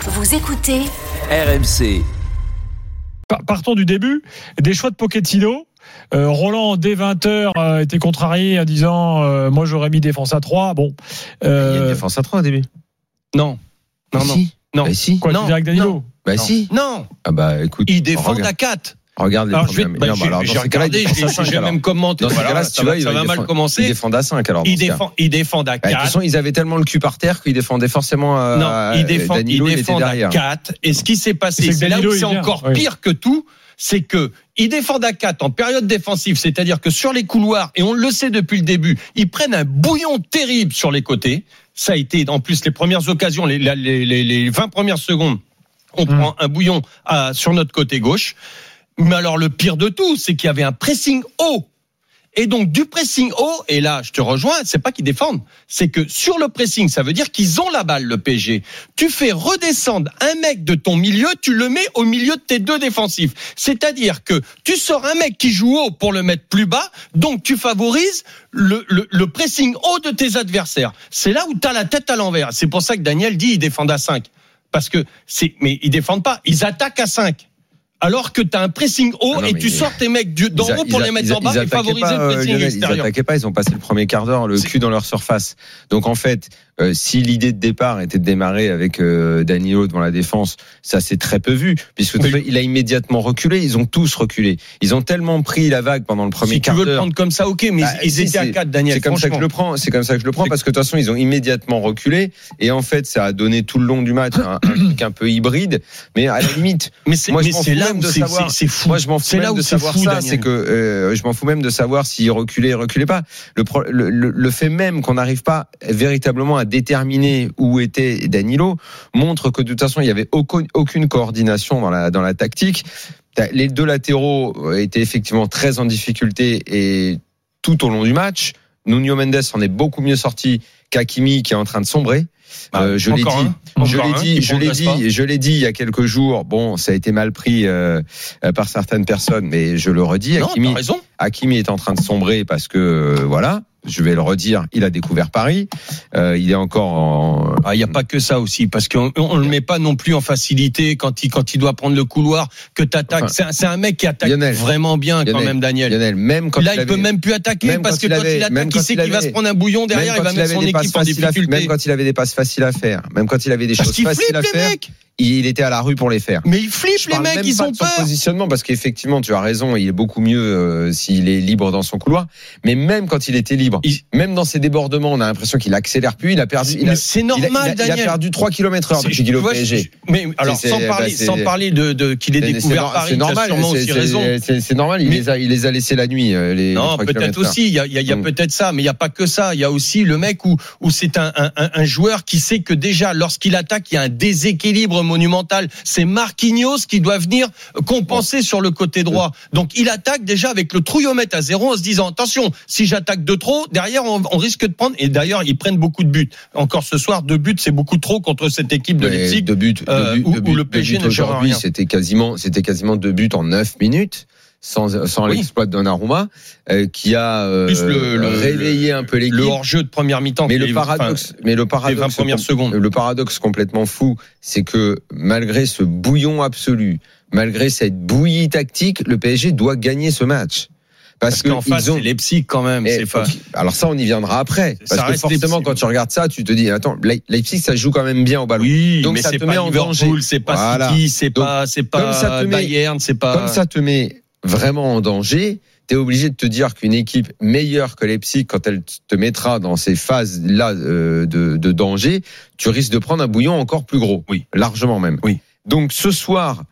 Vous écoutez RMC. Pa- Partons du début. Des choix de Pochettino. Euh, Roland, dès 20h, euh, était contrarié en disant euh, Moi, j'aurais mis défense à 3. Bon. Il y a Euh, une défense à 3 au début. Non. Non, Bah non. si. Non. Bah si. quoi, non, tu dirais avec Danilo non. Bah Non. si. Non. Ah bah écoute. Ils défendent regarde, à 4. Regarde les Alors, je vais, problèmes. bah, Non, j'ai alors, regardé, même commenté. Dans ces Voilà, cas-là, si ça tu va, vois, ça ils va mal commencer. Ils défendent à 5 alors. Ils défendent, ils défendent à Bah, De toute 4. façon, ils avaient tellement le cul par terre qu'ils défendaient forcément. euh, Non, ils défendent, ils à derrière. 4. Et ce qui s'est passé, c'est là où c'est encore pire que tout, c'est que ils défendent à 4 en période défensive, c'est-à-dire que sur les couloirs, et on le sait depuis le début, ils prennent un bouillon terrible sur les côtés. Ça a été, en plus, les premières occasions, les, les, les, les 20 premières secondes, on Mm. prend un bouillon à- sur notre côté gauche. Mais alors, le pire de tout, c'est qu'il y avait un pressing haut. Et donc du pressing haut, et là je te rejoins, c'est pas qu'ils défendent, c'est que sur le pressing, ça veut dire qu'ils ont la balle, le PSG. Tu fais redescendre un mec de ton milieu, tu le mets au milieu de tes deux défensifs. C'est-à-dire que tu sors un mec qui joue haut pour le mettre plus bas, donc tu favorises le, le, le pressing haut de tes adversaires. C'est là où tu as la tête à l'envers. C'est pour ça que Daniel dit ils défendent à 5. Parce que c'est, mais ils défendent pas, ils attaquent à 5. Alors que tu as un pressing haut Ah non, et tu sors tes mecs d'en haut pour a- les mettre en bas ils et favoriser pas, le euh, pressing Lionel, Ils extérieur. attaquaient pas, ils ont passé le premier quart d'heure le cul dans leur surface. Donc en fait, euh, si l'idée de départ était de démarrer avec euh, Danilo devant la défense, ça s'est très peu vu, puisque Oui. il a immédiatement reculé. Ils ont tous reculé. Ils ont tellement pris la vague pendant le premier Si tu quart veux le d'heure. prendre comme ça, ok, mais Bah, ils si, étaient à c'est- 4, Daniel. C'est comme ça que je le prends. C'est comme ça que je le prends parce que de toute façon ils ont immédiatement reculé et en fait ça a donné tout le long du match un, un truc un peu hybride. Mais à la limite, Mais c'est Moi, je mais c'est là même où de c'est- savoir- c'est c'est fou. moi je m'en fous même de savoir fou, ça. C'est que euh, je m'en fous même de savoir s'il reculait, reculait pas. Le, pro- le, le, le fait même qu'on n'arrive pas véritablement à déterminer où était Danilo montre que de toute façon il y avait aucun- aucune coordination dans la dans la tactique. Les deux latéraux étaient effectivement très en difficulté et tout au long du match. Nuno Mendes en est beaucoup mieux sorti qu'Akimi qui est en train de sombrer. Bah, Euh, je l'ai dit, un, je l'ai dit, je l'ai dit, je l'ai dit il y a quelques jours. Bon, ça a été mal pris euh, euh, par certaines personnes, mais je le redis. Non, Hakimi, est en train de sombrer parce que euh, voilà, je vais le redire, il a découvert Paris. Euh, il est encore en. Ah, il n'y a pas que ça aussi, parce qu'on on le met pas non plus en facilité quand il, quand il doit prendre le couloir, que t'attaques. Enfin, c'est un, mec qui attaque Lionel, vraiment bien quand même, Daniel. Lionel, même quand Là, il il avait- peut même plus attaquer même parce quand que il quand avait- il attaque, il sait il qu'il va se prendre un bouillon derrière, il va mettre son équipe en à- difficulté. même quand il avait des passes faciles à faire, même quand il avait des Parce choses faciles à faire. Il était à la rue pour les faire. Mais il flippe Je les mecs, ils pas ont peur. positionnement parce qu'effectivement, tu as raison, il est beaucoup mieux euh, s'il est libre dans son couloir. Mais même quand il était libre, Il- même dans ses débordements, on a l'impression qu'il accélère plus. Il a perdu. Il a, Mais c'est il a- il a- normal, il a Daniel. perdu 3 km heure depuis qu'il au PSG. Mais alors, sans parler, bah, sans parler de, de qu'il ait découvert Paris, c'est normal. c'est- normal. Il Mais- les a, il les a laissés la nuit. euh, Les, Non, 3 peut-être aussi. Il y a, y y Mm. peut-être ça, mais il n'y a pas que ça. Il y a aussi le mec où, où c'est un joueur qui sait que déjà, lorsqu'il attaque, il y a un déséquilibre monumental. C'est Marquinhos qui doit venir compenser sur le côté droit. Donc, il attaque déjà avec le trouillomètre à zéro en se disant, attention, si j'attaque de trop, derrière, on, on risque de prendre. Et d'ailleurs, ils prennent beaucoup de buts. Encore ce soir, deux buts, c'est beaucoup trop contre cette équipe de Leipzig. deux buts, deux euh, buts, où- deux où buts- le PSG aujourd'hui, c'était quasiment, c'était quasiment deux buts en 9 minutes. Sans, sans Oui. l'exploit de Donnarumma, euh, qui a euh, Plus le- le- réveillé un peu l'équipe. Le hors-jeu de première mi-temps. Mais le paradoxe, mais le enfin, les 20 paradoxe, secondes. le paradoxe complètement fou, c'est que malgré ce bouillon absolu, malgré cette bouillie tactique, le PSG doit gagner ce match. Parce Parce, qu'en que face, ont. c'est Leipzig quand même. Eh, fa- alors ça, on y viendra après. Ça Parce que forcément, quand tu regardes ça, tu te dis, attends, Le- Leipzig, ça joue quand même bien au ballon. Oui, Donc mais ça c'est te pas met en danger. c'est pas Voilà. City, c'est pas, c'est pas Bayern, c'est pas. Comme ça te met vraiment en danger, tu es obligé de te dire qu'une équipe meilleure que Leipzig, quand elle te mettra dans ces phases-là euh, de, de danger, tu risques de prendre un bouillon encore plus gros. Oui. Largement même. Oui. Donc ce soir,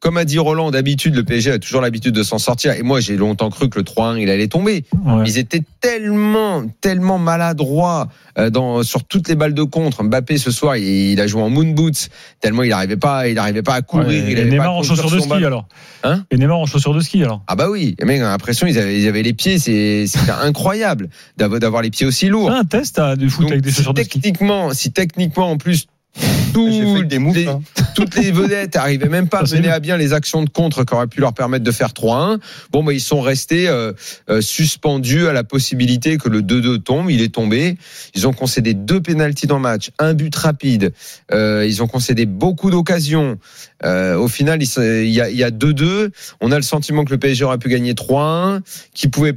comme a dit Roland, d'habitude, le PSG a toujours l'habitude de s'en sortir. Et moi, j'ai longtemps cru que le 3-1, il allait tomber. Ouais. Ils étaient tellement, tellement maladroits euh, dans, sur toutes les balles de contre. Mbappé, ce soir, il, il a joué en moon boots, tellement il n'arrivait pas, il arrivait pas à courir. Ouais, il et Neymar en chaussures de ski alors. Hein et Neymar en chaussures de ski alors. Ah bah oui, les mecs, on a l'impression ils avaient, ils avaient les pieds, c'est c'était incroyable d'avoir les pieds aussi lourds. C'est un test à, du foot Donc, avec des si chaussures de ski. techniquement, si techniquement en plus des moves, les- hein. toutes les vedettes arrivaient même pas à c'est mener à bien les actions de contre qui auraient pu leur permettre de faire 3-1. Bon, bah, ils sont restés euh, euh, suspendus à la possibilité que le 2-2 tombe. Il est tombé. Ils ont concédé deux pénalties dans le match, un but rapide. Euh, ils ont concédé beaucoup d'occasions. Euh, au final, il y a, il y a 2-2. On a le sentiment que le PSG aurait pu gagner 3-1, qu'il pouvait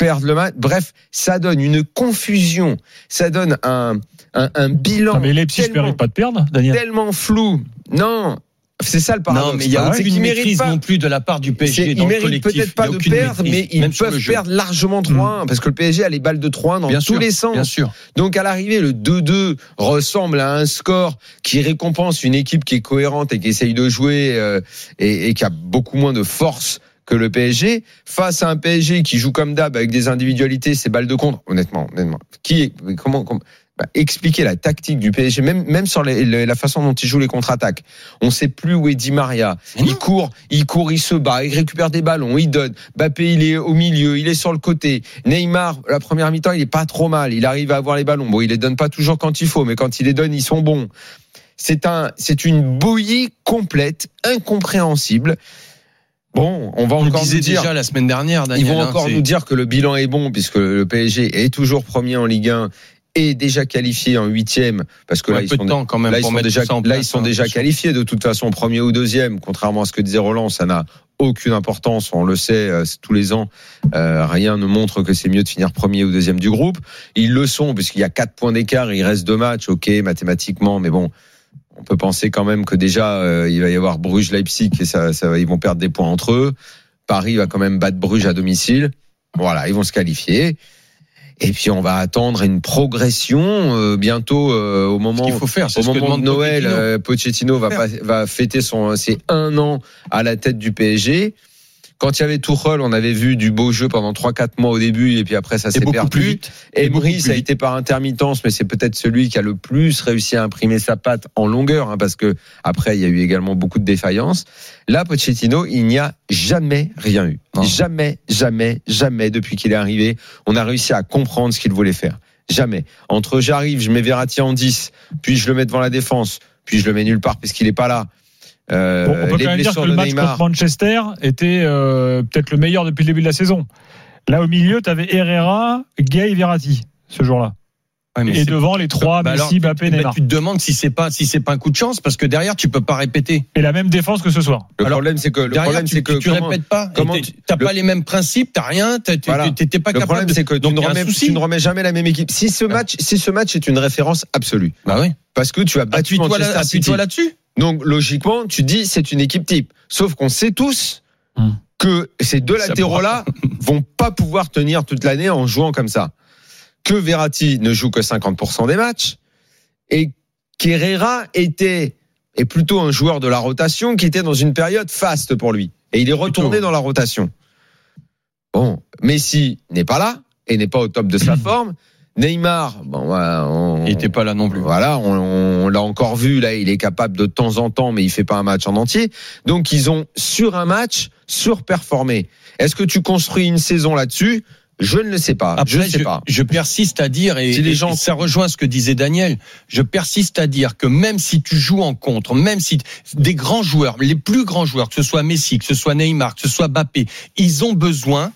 perdre le match. Bref, ça donne une confusion. Ça donne un, un, un bilan Non, mais Leipzig ne tellement- mérite pas de perdre, Daniel. tellement flou. Non, c'est ça le paradoxe. Non, mais il y a aucune méritent maîtrise pas- non plus de la part du PSG Ils dans le méritent collectif. peut-être pas de perdre, maîtrise, mais ils peuvent perdre largement 3-1 parce que le PSG a les balles de 3-1 dans Bien tous sûr, les sens. Bien sûr. Donc à l'arrivée, le 2-2 ressemble à un score qui récompense une équipe qui est cohérente et qui essaye de jouer euh, et, et qui a beaucoup moins de force que le PSG face à un PSG qui joue comme d'hab avec des individualités, ses balles de contre. Honnêtement, honnêtement, qui comment, comment bah, expliquer la tactique du PSG, même même sur les- les- la façon dont il joue les contre-attaques. On sait plus où est Di Maria. Il court, il court, il se bat, il récupère des ballons, il donne. Bappé, il est au milieu, il est sur le côté. Neymar, la première mi-temps, il est pas trop mal. Il arrive à avoir les ballons. Bon, il les donne pas toujours quand il faut, mais quand il les donne, ils sont bons. C'est un, c'est une bouillie complète, incompréhensible. Bon, on va On encore nous dire. déjà la semaine dernière, Daniel. Ils vont hein, encore nous dire que le bilan est bon puisque le PSG est toujours premier en Ligue 1 et déjà qualifié en huitième parce que Ouais, là ils sont de temps quand même là ils pour sont mettre déjà là ils sont hein, déjà attention. qualifiés de toute façon premier ou deuxième contrairement à ce que disait Roland ça n'a aucune importance on le sait euh, tous les ans Euh, rien ne montre que c'est mieux de finir premier ou deuxième du groupe ils le sont puisqu'il y a quatre points d'écart il reste deux matchs ok mathématiquement mais bon on peut penser quand même que déjà euh, il va y avoir Bruges Leipzig et ça, ça ils vont perdre des points entre eux Paris va quand même battre Bruges à domicile voilà ils vont se qualifier et puis on va attendre une progression euh, bientôt euh, au moment qu'il faut faire, au moment de Noël, Pochettino. euh, Pochettino va, va fêter son ses un an à la tête du PSG. Quand il y avait Tuchel, on avait vu du beau jeu pendant 3-4 mois au début, et puis après ça s'est perdu. plus vite. Et a été par intermittence, mais c'est peut-être celui qui a le plus réussi à imprimer sa patte en longueur, hein, parce que après il y a eu également beaucoup de défaillances. Là, Pochettino, il n'y a jamais rien eu, Non. jamais, jamais, jamais depuis qu'il est arrivé, on a réussi à comprendre ce qu'il voulait faire. Jamais. Entre j'arrive, je mets Verratti en 10, puis je le mets devant la défense, puis je le mets nulle part puisqu'il est pas là. Euh, Bon, on peut les quand même dire que le match Neymar. contre Manchester était euh, peut-être le meilleur depuis le début de la saison. Là, au milieu, tu avais Herrera, Gay, Verratti ce jour-là. Ouais, mais Et devant les trois, Bah Messi, Mbappé, Neymar. tu te demandes si c'est pas si c'est pas un coup de chance parce que derrière tu peux pas répéter. Et la même défense que ce soir. Le Alors, problème, c'est que le derrière problème, tu, c'est que tu, tu comment- répètes pas. tu- T'as le- pas les mêmes principes, t'as rien, t'as- tu- Voilà. t'étais pas le capable. c'est que tu Donc, ne, a un remets, tu ne remets jamais la même équipe. Si ce match, si ce match est une référence absolue, Bah oui. parce que tu as battu Manchester là- City. là-dessus. Donc logiquement, tu dis c'est une équipe type. Sauf qu'on sait tous Hmm. que ces deux latéraux-là vont pas pouvoir tenir toute l'année en jouant comme ça. Que Verratti ne joue que 50% des matchs et qu'Herrera était est plutôt un joueur de la rotation qui était dans une période faste pour lui et il est retourné Plutôt. dans la rotation. Bon, Messi n'est pas là et n'est pas au top de sa forme. Neymar, bon, on- Il était pas là non plus. voilà, on, on l'a encore vu là, il est capable de temps en temps, mais il fait pas un match en entier. Donc ils ont sur un match surperformé. Est-ce que tu construis une saison là-dessus? Je ne le sais pas. je ne Après, sais je, pas. je persiste à dire, et, Si les et gens- ça rejoint ce que disait Daniel, je persiste à dire que même si tu joues en contre, même si des grands joueurs, les plus grands joueurs, que ce soit Messi, que ce soit Neymar, que ce soit Mbappé, ils ont besoin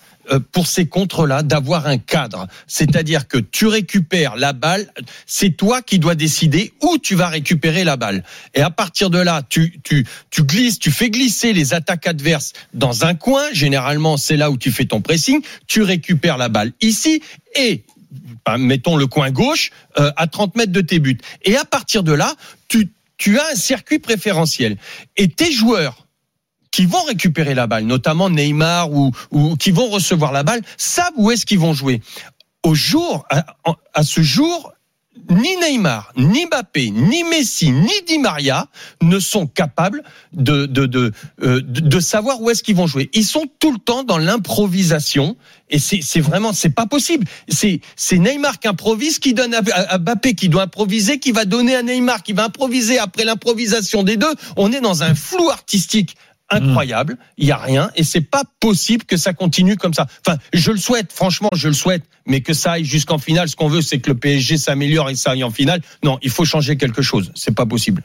pour ces contres-là d'avoir un cadre. C'est-à-dire que tu récupères la balle, c'est toi qui dois décider où tu vas récupérer la balle. Et à partir de là, tu, tu, tu glisses, tu fais glisser les attaques adverses dans un coin. Généralement, c'est là où tu fais ton pressing. Tu récupères la balle ici et ben, mettons le coin gauche euh, à 30 mètres de tes buts. Et à partir de là, tu, tu as un circuit préférentiel. Et tes joueurs qui vont récupérer la balle, notamment Neymar ou, ou qui vont recevoir la balle, savent où est-ce qu'ils vont jouer. Au jour, à, à ce jour, ni Neymar, ni Mbappé, ni Messi, ni Di Maria ne sont capables de de de, euh, de, savoir où est-ce qu'ils vont jouer. Ils sont tout le temps dans l'improvisation et c'est vraiment c'est pas possible. C'est Neymar qui improvise, qui donne à, à Mbappé qui doit improviser, qui va donner à Neymar, qui va improviser après l'improvisation des deux. On est dans un flou artistique incroyable, il y a rien et c'est pas possible que ça continue comme ça. Enfin, je le souhaite, franchement, je le souhaite, mais que ça aille jusqu'en finale, ce qu'on veut c'est que le PSG s'améliore et ça aille en finale. Non, il faut changer quelque chose, c'est pas possible.